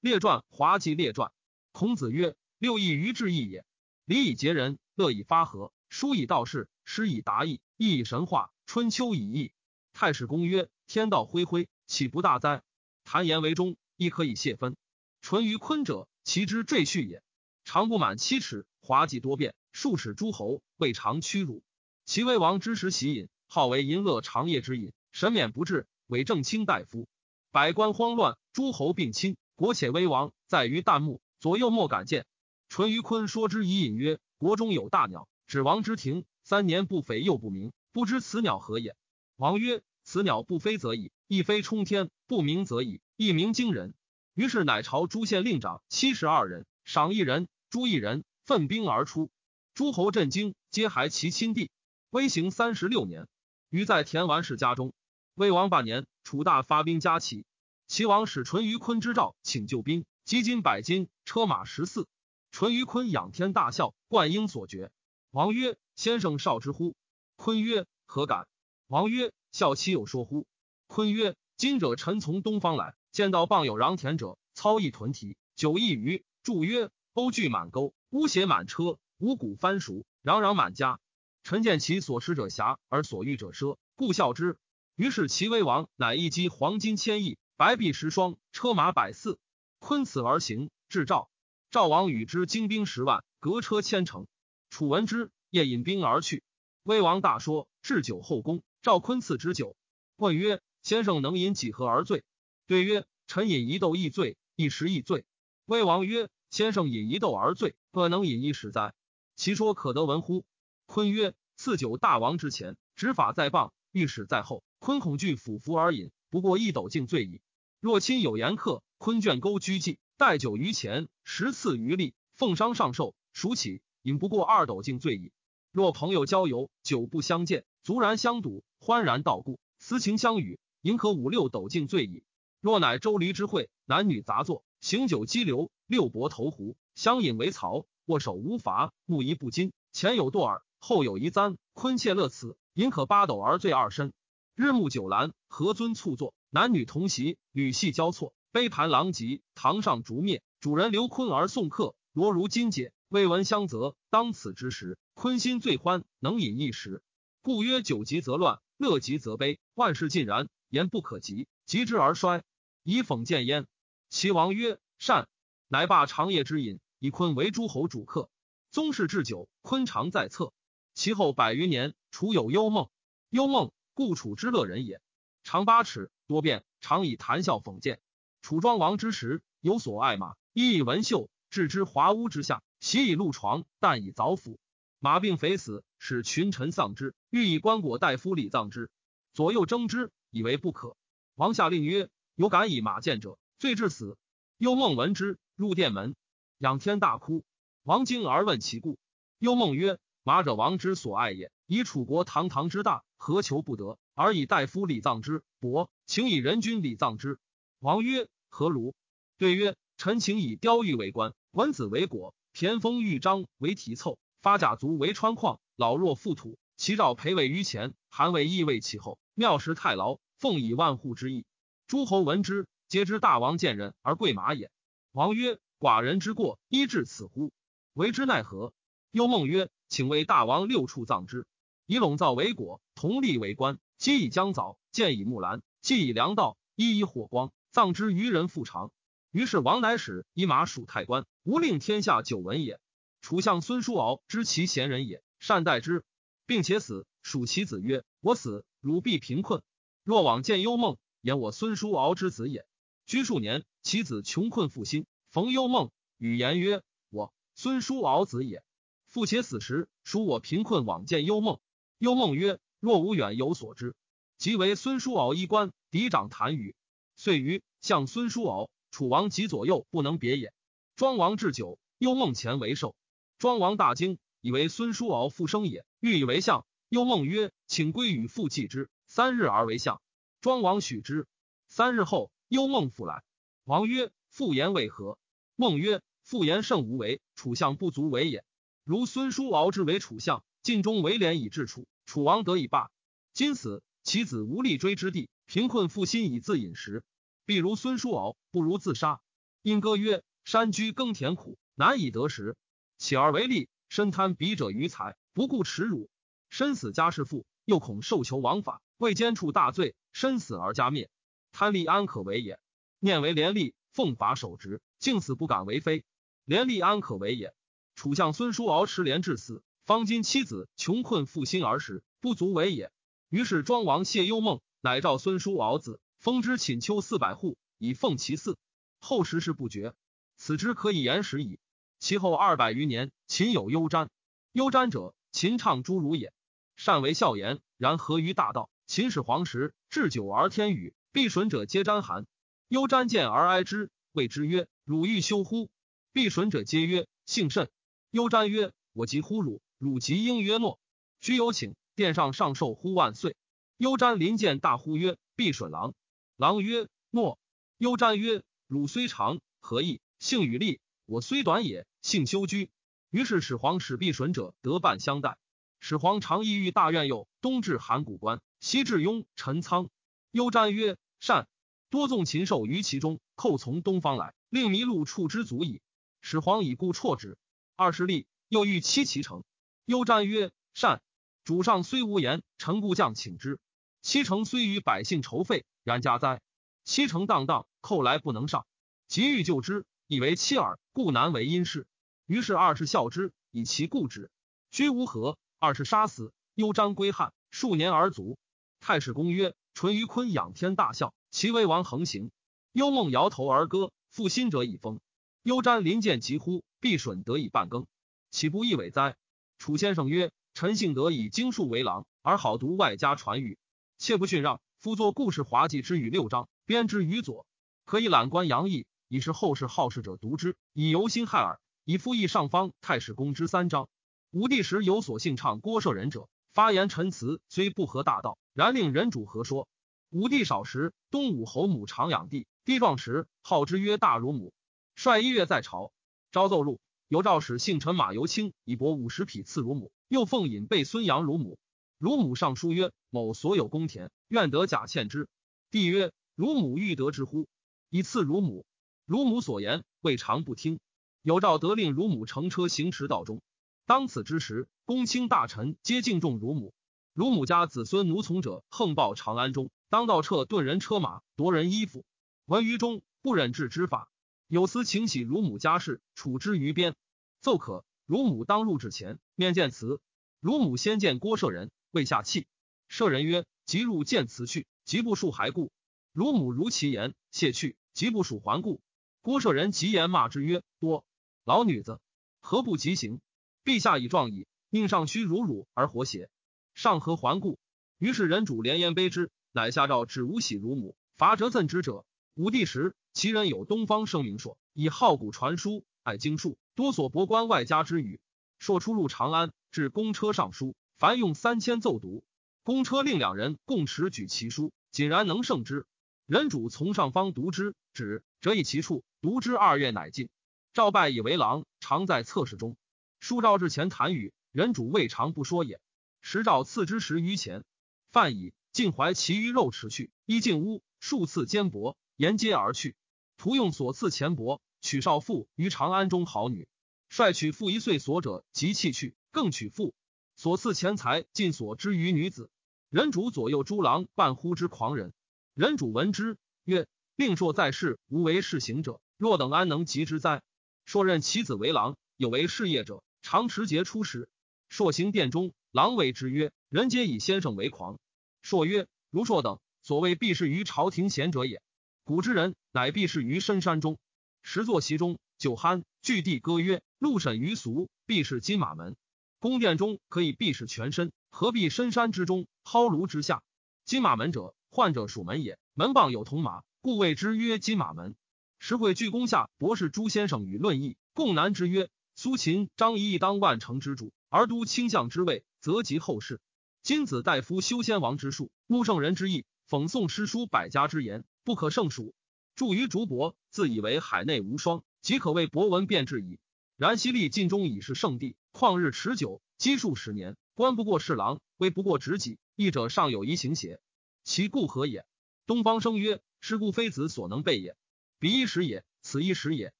列传滑稽列传。孔子曰：“六艺于志义也。礼以节人，乐以发和，书以道事，诗以达意，义以神化，春秋以义。”太史公曰：“天道恢恢，岂不大哉？谈言为中，亦可以泄分。淳于髡者，其之赘婿也。长不满七尺，滑稽多变，数尺诸侯，未尝屈辱。齐威王之时喜饮，好为淫乐长夜之饮，神免不治。伪正卿大夫，百官慌乱，诸侯并侵，国且危亡，在于旦暮，左右莫敢见。淳于髡说之以隐曰：国中有大鸟，指王之庭，三年不匪又不鸣，不知此鸟何也。王曰：此鸟不飞则已，一飞冲天；不鸣则已，一鸣惊人。于是乃朝诸县令长七十二人，赏一人，诛一人，奋兵而出。诸侯震惊，皆还其亲弟。威行三十六年，于在田完氏家中。魏王八年，楚大发兵加齐，齐王使淳于髡之诏，请救兵，积金百斤，车马十四。淳于髡仰天大笑，冠英所绝。王曰：“先生少之乎？”髡曰：“何敢？”王曰：“笑其有说乎？”髡曰：“今者臣从东方来，见到傍有壤田者，操一屯蹄，九亿余。注曰：欧具满钩，乌鞋满车，五谷翻熟，攘攘满家。臣见其所食者狭，而所欲者奢，故笑之。”于是齐威王乃一击黄金千亿，白璧十双，车马百驷，昆此而行，至赵。赵王与之精兵十万，革车千乘。楚闻之，夜引兵而去。威王大说，置酒后宫。赵昆赐之酒，问曰：“先生能饮几何而醉？”对曰：“臣饮一斗亦醉，一时亦醉。”威王曰：“先生饮一斗而醉，何能饮一时哉？其说可得闻乎？”昆曰：“赐酒大王之前，执法在棒，御史在后。”昆恐惧俯伏而饮，不过一斗竟醉矣。若亲有言客，昆卷钩居计，待酒于前，十次余力，奉商上寿，数起饮不过二斗竟醉矣。若朋友交游，久不相见，足然相睹，欢然道故，私情相与，饮可五六斗竟醉矣。若乃周驴之会，男女杂作，行酒激流，六博投壶，相饮为曹，握手无罚，目仪不惊，前有堕耳，后有一簪，昆切乐此，饮可八斗而醉二身。日暮酒阑，何尊促坐，男女同席，女戏交错，杯盘狼藉，堂上烛灭。主人刘坤而送客，罗如金解，未闻相责。当此之时，坤心最欢，能饮一时。故曰：酒极则乱，乐极则悲，万事尽然，言不可及，及之而衰，以讽谏焉。齐王曰：善。乃罢长夜之饮，以坤为诸侯主客。宗室置酒，坤常在侧。其后百余年，楚有幽梦，幽梦。故楚之乐人也，长八尺，多变，常以谈笑讽谏。楚庄王之时，有所爱马，衣以文绣，置之华屋之下，席以露床，但以凿斧。马病肥死，使群臣丧之，欲以棺椁大夫礼葬之。左右争之，以为不可。王下令曰：有敢以马见者，罪至死。幽梦闻之，入殿门，仰天大哭。王惊而问其故。幽梦曰：马者王之所爱也，以楚国堂堂之大。何求不得，而以大夫礼葬之？伯，请以人君礼葬之。王曰：何如？对曰：臣请以雕玉为冠，文子为果，田丰玉章为题凑，发甲卒为穿框，老弱覆土，其诏陪位于前，韩为义位其后。庙石太牢，奉以万户之意。诸侯闻之，皆知大王见人而贵马也。王曰：寡人之过，依至此乎？为之奈何？幽梦曰：请为大王六处葬之。以陇造为果，同立为官，皆以姜枣，建以木兰，既以粮道，衣以火光，葬之于人复长。于是王乃使以马属太官，无令天下久闻也。楚相孙叔敖知其贤人也，善待之，并且死。属其子曰：“我死，汝必贫困。若往见幽梦，言我孙叔敖之子也。”居数年，其子穷困复兴，逢幽梦，语言曰：“我孙叔敖子也。”父且死时，属我贫困，往见幽梦。幽梦曰：“若无远有所知，即为孙叔敖衣冠，嫡长谈语。遂于向孙叔敖，楚王及左右不能别也。”庄王置酒，幽梦前为寿。庄王大惊，以为孙叔敖复生也，欲以为相。幽梦曰：“请归与父祭之，三日而为相。”庄王许之。三日后，幽梦复来。王曰：“复言为何？”梦曰：“复言甚无为，楚相不足为也。如孙叔敖之为楚相。”晋中为廉以治楚，楚王得以罢。今死，其子无立锥之地，贫困负心以自饮食。必如孙叔敖，不如自杀。因歌曰：“山居耕田苦，难以得食。起而为利，深贪彼者于财，不顾耻辱，身死家事富，又恐受囚枉法，未奸处大罪，身死而家灭，贪利安可为也？念为廉吏，奉法守职，竟死不敢为非，廉吏安可为也？楚相孙叔敖持廉至死，方今妻子穷困负心而食，不足为也。于是庄王谢幽梦，乃召孙叔敖子，封之寝丘四百户，以奉其祀。后时事不绝，此之可以言时矣。其后二百余年，秦有幽瞻。幽瞻者，秦唱诸儒也，善为笑言，然合于大道。秦始皇时，置酒而天雨，必损者皆瞻寒。幽瞻见而哀之，谓之曰：“汝欲休乎？”必损者皆曰：“幸甚。”幽瞻曰：“我即乎汝，汝即应曰诺。”居有请，殿上上寿呼万岁。幽瞻临见，大呼曰：“必损郎！”郎曰：“诺。”幽瞻曰。汝虽长，何意？性与利，我虽短也，性休居。于是始皇使必损者得伴相待。始皇常意欲大院右，东至函谷关，西至雍陈仓。幽瞻曰：“善。”多纵禽兽于其中，寇从东方来，令麋鹿触之足矣。始皇以故辍之。二十立，又欲欺其城。幽瞻曰：“善。”主上虽无言，臣故将请之。七城虽与百姓仇废，然家哉？七城荡荡，寇来不能上，急欲救之，以为妻耳，故难为因事。于是二世孝之，以其故之。居无何，二世杀死，幽瞻归汉，数年而卒。太史公曰：淳于髡仰天大笑，其威王横行。幽梦摇头而歌，负心者以封。幽瞻临见疾呼，必损得以半更，岂不易伟哉？楚先生曰：臣幸得以经术为郎，而好读外家传语，切不逊让。夫作故事滑稽之语六章。编之于左，可以览观洋溢，以是后世好事者读之，以由心害耳。以复议上方太史公之三章。武帝时有所信唱郭舍人者，发言陈词，虽不合大道，然令人主何说？武帝少时，东武侯母常养帝，帝壮时，号之曰大乳母。率一月在朝，朝奏入，有诏使幸臣马由卿以帛五十匹赐乳母，又奉引备孙阳乳母。乳母上书曰：某所有公田，愿得假欠之。帝曰。乳母欲得之乎？以赐乳母。乳母所言未尝不听。有诏得令乳母乘车行驰道中。当此之时，公卿大臣皆敬重乳母。乳母家子孙奴从者横暴长安中，当道撤遁人车马，夺人衣服。闻于中，不忍治之法。有司请起汝母家事，处之于边。奏可。汝母当入之前，面见辞。汝母先见郭舍人，未下气。舍人曰：“即入见辞去，即不恕还故。”汝母如其言，谢去，即不属还故。郭舍人急言骂之曰：“多老女子，何不急行？陛下已状矣，命上须如汝而活邪？上何还故？”于是人主连言卑之，乃下诏止无喜汝母，罚折赠之者。武帝时，其人有东方声名说，以好古传书，爱经术，多所博观外家之语。说出入长安，至公车上书，凡用三千奏读。公车令两人共持举其书，仅然能胜之。人主从上方读之，止，折以其处，读之二月，乃尽。赵拜以为郎，常在侧室中。书赵至前谈语，人主未尝不说也。时赵赐之十余钱，饭已，尽怀其余肉持去，衣进屋，数次坚薄，沿街而去。徒用所赐钱帛，取少妇于长安中好女，率取妇一岁所者即弃去，更取妇所赐钱财尽所之于女子。人主左右诸郎半呼之狂人。人主闻之曰：“令硕在世，无为世行者，若等安能及之哉？”硕任其子为郎，有为事业者，常持节出使。硕行殿中，郎谓之曰：“人皆以先生为狂。”硕曰：“如硕等所谓避世于朝廷贤者也。古之人乃避世于深山中，时坐席中，酒酣，据地歌曰：‘陆审于俗，避世金马门。’宫殿中可以避世全身，何必深山之中，蒿庐之下？金马门者。”患者属门也，门傍有铜马，故谓之曰金马门。时会巨宫下博士朱先生与论议，共难之曰：苏秦、张仪亦当万乘之主，而都卿相之位，则及后世。金子大夫修仙王之术，慕圣人之意，讽诵诗书百家之言，不可胜数。著于竹帛，自以为海内无双，即可谓博闻辩志矣。然西历晋中已是圣地，旷日持久，积数十年，官不过侍郎，威不过执戟，义者尚有一行邪？其故何也？东方生曰：“是故非子所能备也。彼一时也，此一时也，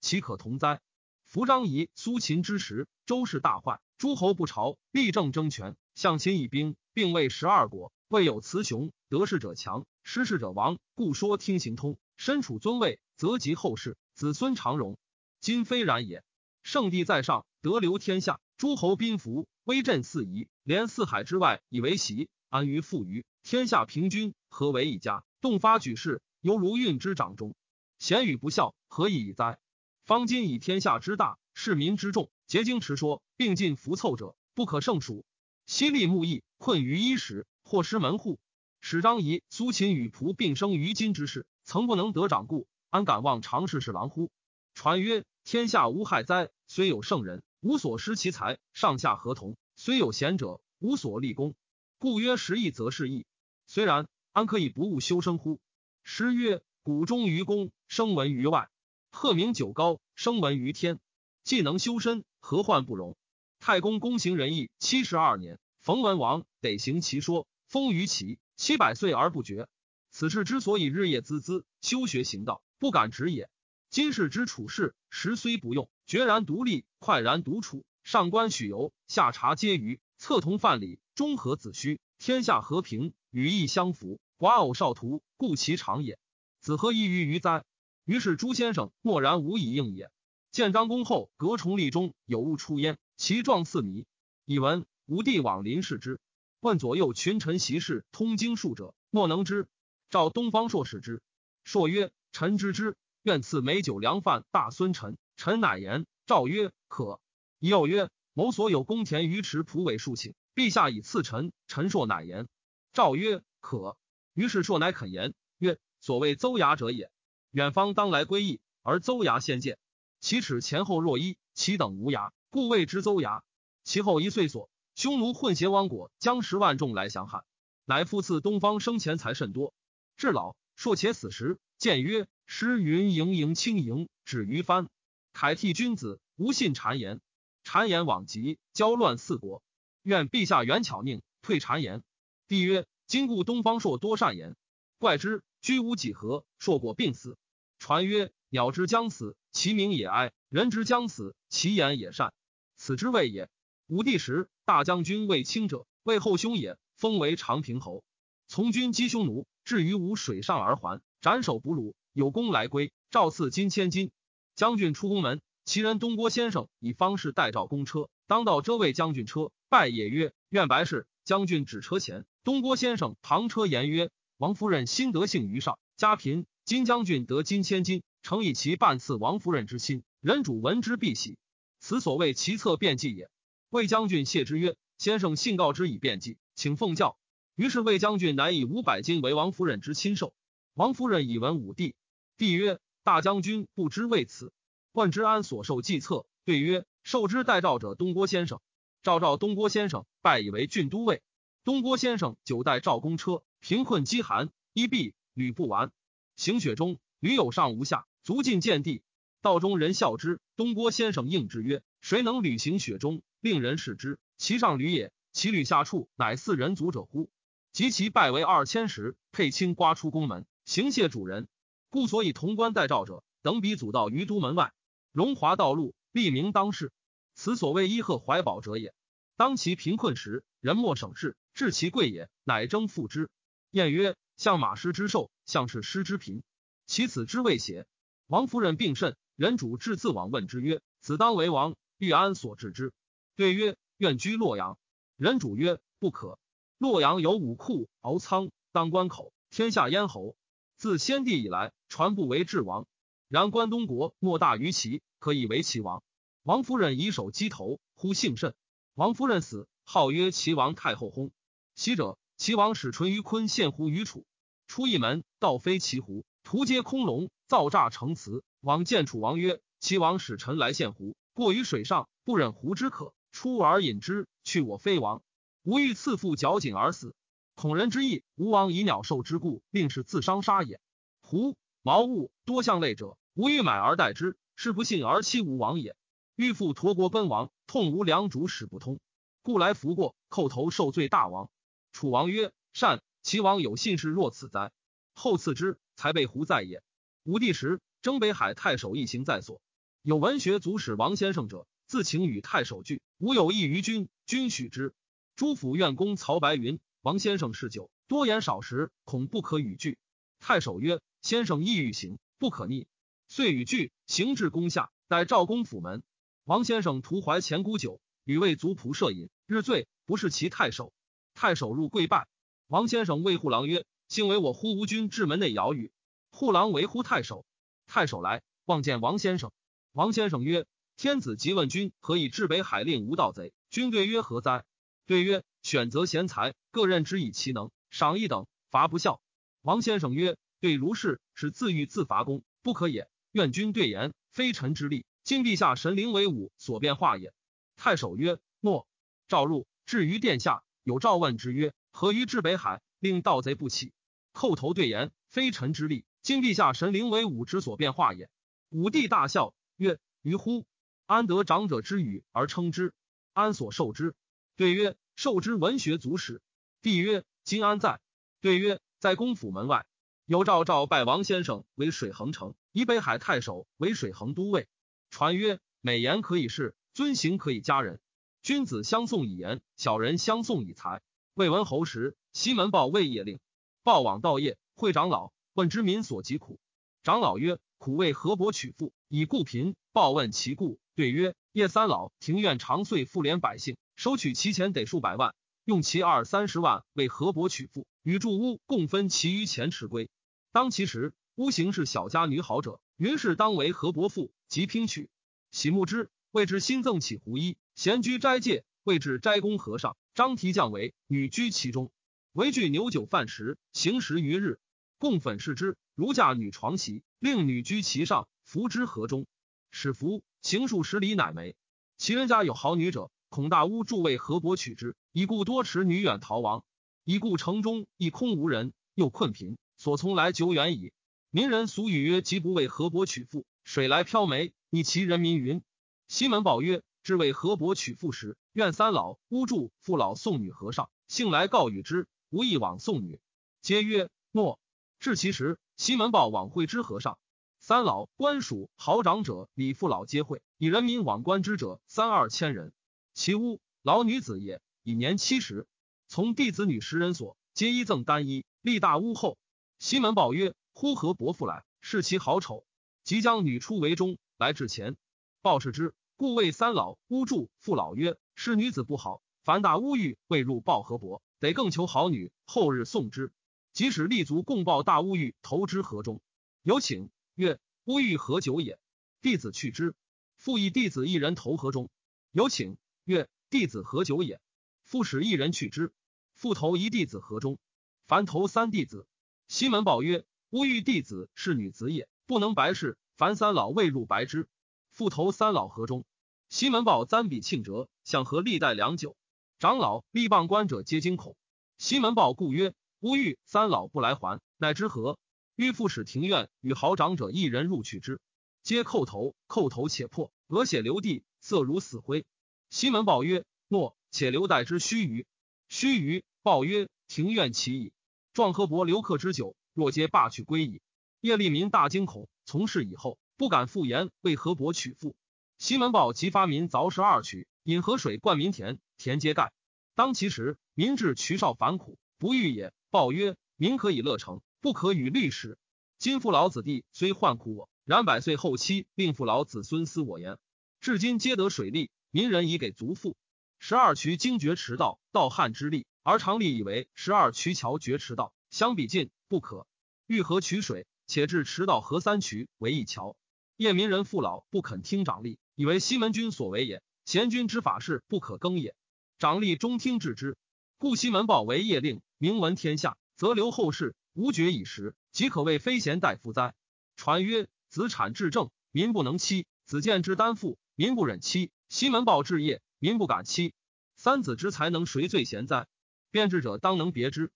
岂可同哉？扶张仪、苏秦之时，周氏大坏，诸侯不朝，立政争权，向秦以兵，并为十二国，未有雌雄，得势者强，失势者亡。故说听行通，身处尊位，则及后世，子孙长荣。今非然也。圣帝在上，得留天下，诸侯宾服，威震四夷，连四海之外以为席，安于富余，天下平均，何为一家？动发举事，犹如运之掌中。贤与不孝，何以已哉？方今以天下之大，市民之众，结经持说，并进服凑者，不可胜数。犀利木易，困于衣食，或失门户。使张仪、苏秦与仆并生于今之事，曾不能得长故，安敢望长世侍郎乎？传曰：天下无害哉？虽有圣人，无所失其才；上下合同，虽有贤者，无所立功。故曰：时义则是义。虽然，安可以不务修身乎？诗曰：谷中于公，声闻于外。鹤鸣九高，声闻于天。既能修身，何患不容？太公公行仁义七十二年，冯文王得行其说，风于齐七百岁而不绝。此事之所以日夜孜孜修学行道，不敢止也。今世之处事，时虽不用，决然独立，快然独处。上官许由，下察皆愚，策同范蠡，中和子虚，天下和平，与义相符。寡偶少徒，故其长也。子何异于于哉？于是朱先生默然无以应也。见张公后，隔重立中有物出焉，其状似迷。以闻吴帝往临视之，问左右群臣习事通经术者，莫能知。召东方朔使之，朔曰：“臣知之，愿赐美酒良饭。”大孙臣，臣乃言。诏曰：“可。”又曰：“某所有公田鱼池蒲苇数顷，陛下以赐臣。”臣朔乃言。诏曰：“可。”于是朔乃肯言，曰：“所谓邹牙者也。”远方当来归义，而邹牙先见，其齿前后若一，其等无牙，故谓之邹牙。其后一岁所，匈奴混邪王果将十万众来降汉，乃复赐东方生钱财甚多。至老，朔且死时，见曰：“诗云盈盈轻盈，止于藩。凯替君子，无信谗言。谗言往极，交乱四国。愿陛下远巧佞，退谗言。”帝曰：“今故东方朔多善言，怪之。居无几何，硕果病死。”传曰：“鸟之将死，其鸣也哀；人之将死，其言也善。此之谓也。”武帝时，大将军卫青者，魏后兄也，封为长平侯。从军击匈奴，至于吴水上而还，斩首俘虏，有功来归，诏赐金千金。将军出宫门，其人东郭先生以方士代召公车，当道遮卫将军车，拜也曰：“愿白事。”将军指车前，东郭先生旁车言曰：“王夫人心得幸于上，家贫。”金将军得金千金，诚以其半赐王夫人之心，人主闻之必喜。此所谓其策辩计也。魏将军谢之曰：“先生信告之以便计，请奉教。”于是魏将军乃以五百金为王夫人之亲授。王夫人以闻武帝，帝曰：“大将军不知为此，问之安所受计策？”对曰：“受之代诏者东郭先生。”赵赵东郭先生拜以为郡都尉。东郭先生久待赵公车，贫困饥寒，衣敝履不完。行雪中，屡有上无下，足尽见地。道中人笑之。东郭先生应之曰：“谁能履行雪中，令人视之？其上履也，其履下处，乃似人足者乎？”及其拜为二千石，佩青刮出宫门，行谢主人。故所以潼关待诏者，等比祖道于都门外，荣华道路，立名当世。此所谓伊贺怀宝者也。当其贫困时，人莫省事；至其贵也，乃征复之。晏曰：“相马师之寿。”向是失之贫，其子之未邪？王夫人病甚，人主至自往问之曰：“子当为王，欲安所置之？”对曰：“愿居洛阳。”人主曰：“不可。洛阳有武库、敖仓、当关口，天下咽喉。自先帝以来，传不为治王。然关东国莫大于齐，可以为齐王。王夫人以手击头，呼幸甚。王夫人死，号曰齐王太后。薨。昔者，齐王使淳于髡献乎于楚。出一门，道非齐胡，图皆空龙，造诈成词。往见楚王曰：“齐王使臣来献胡，过于水上，不忍胡之可。出而饮之，去我非王。吾欲赐父绞颈而死，恐人之意。吾王以鸟兽之故，令是自伤杀也。胡毛物多相类者，吾欲买而代之，是不信而欺吾王也。欲复陀国奔亡，痛无良主使不通，故来服过，叩头受罪。大王楚王曰：善。齐王有信士若此哉？后赐之，才被胡在也。武帝时，征北海太守一行在所。有文学祖史王先生者，自请与太守聚。吾有意于君，君许之。诸府院公曹白云：王先生嗜酒，多言少食，恐不可与聚。太守曰：先生意欲行，不可逆。遂与聚，行至宫下，待赵公府门。王先生徒怀前姑酒，与魏族仆射饮，日醉，不是其太守。太守入跪拜。王先生谓护郎曰：幸为我呼吴君至门内摇语。护郎为呼太守。太守来，望见王先生。王先生曰：“天子即问君何以至北海令无盗贼？”君对曰：“何哉？”对曰：“选择贤才，各任之以其能，赏一等，罚不孝。”王先生曰：“对如是，是自欲自伐功，不可也。愿君对言，非臣之力。今陛下神灵为武，所变化也。”太守曰：“诺。”召入，至于殿下，有诏问之曰：“何于至北海，令盗贼不起？”叩头对言：“非臣之力，今陛下神灵为武之所变化也。”武帝大笑。曰：于乎？安得长者之语而称之？安所受之？对曰：受之文学足史。帝曰：今安在？对曰：在公府门外。有诏诏拜王先生为水衡城，以北海太守为水衡都尉。传曰：美言可以事，尊行可以加人。君子相送以言，小人相送以财。魏文侯时，西门豹魏业令，豹往道业，会长老问之民所疾苦。长老曰：苦为河伯取妇。以故贫，报问其故，对曰：叶三老庭院长岁复连百姓，收取其钱得数百万，用其二三十万为河伯娶妇，与住屋共分其余钱持归。当其时，屋行是小家女好者，云氏当为河伯妇，即聘娶。喜慕之，谓之新赠起胡衣，闲居斋戒，谓之斋公和尚。张提降为女居其中，为具牛酒饭食，行十余日，共粉饰之，如嫁女床席，令女居其上。服之河中，使服行数十里，乃没。其人家有好女者，恐大屋助为河伯取之，以故多持女远逃亡。以故城中亦空无人，又困贫，所从来久远矣。民人俗语曰：“即不为河伯取妇，水来漂梅。”逆其人民云。西门宝曰：“至为河伯取妇时，愿三老屋助父老送女和尚，幸来告与之，无意往送女。”皆曰：“诺。”至其时，西门豹往会之和尚。三老官属豪长者，李父老皆会，以人民往观之者三二千人。其屋老女子也，已年七十，从弟子女十人所，皆衣赠单衣，立大屋后。西门豹曰：“呼何伯父来，视其好丑。”即将女出为中，来至前，报视之，故谓三老屋住父老曰：“是女子不好，凡大屋欲未入报何伯，得更求好女，后日送之。即使立足共报大屋欲投之河中，有请。”曰：乌欲何久也？弟子去之。复以弟子一人投河中。有请。曰：弟子何久也？复使一人去之。复投一弟子河中。凡投三弟子。西门豹曰：乌欲弟子是女子也，不能白事。凡三老未入白之。复投三老河中。西门豹簪比庆折，想和历代良久。长老立棒观者皆惊恐。西门豹故曰：乌欲三老不来还，乃之何？欲复使庭院与豪长者一人入取之，皆叩头，叩头且破，额血流地，色如死灰。西门豹曰：“诺。”且留待之须臾。须臾，报曰：“庭院起矣。”壮河伯留客之酒，若皆罢去归矣。叶利民大惊恐，从事以后，不敢复言为河伯取妇。西门豹即发民凿石二渠，引河水灌民田，田皆盖。当其时，民至渠少烦苦，不欲也。报曰：“民可以乐成。”不可与律使。今父老子弟虽患苦我，然百岁后期，令父老子孙思我言。至今皆得水利，民人已给足富。十二渠经绝池道，道汉之利，而常立以为十二渠桥绝池道，相比尽不可。欲河取水，且至池道河三渠为一桥。夜民人父老不肯听长吏，以为西门君所为也。贤君之法事不可更也。长吏终听治之，故西门豹为业令，名闻天下，则留后世。无绝以时，即可谓非贤代夫哉？传曰：子产至政，民不能欺；子建之担负，民不忍欺；西门豹治业，民不敢欺。三子之才能，谁最贤哉？辩智者当能别之。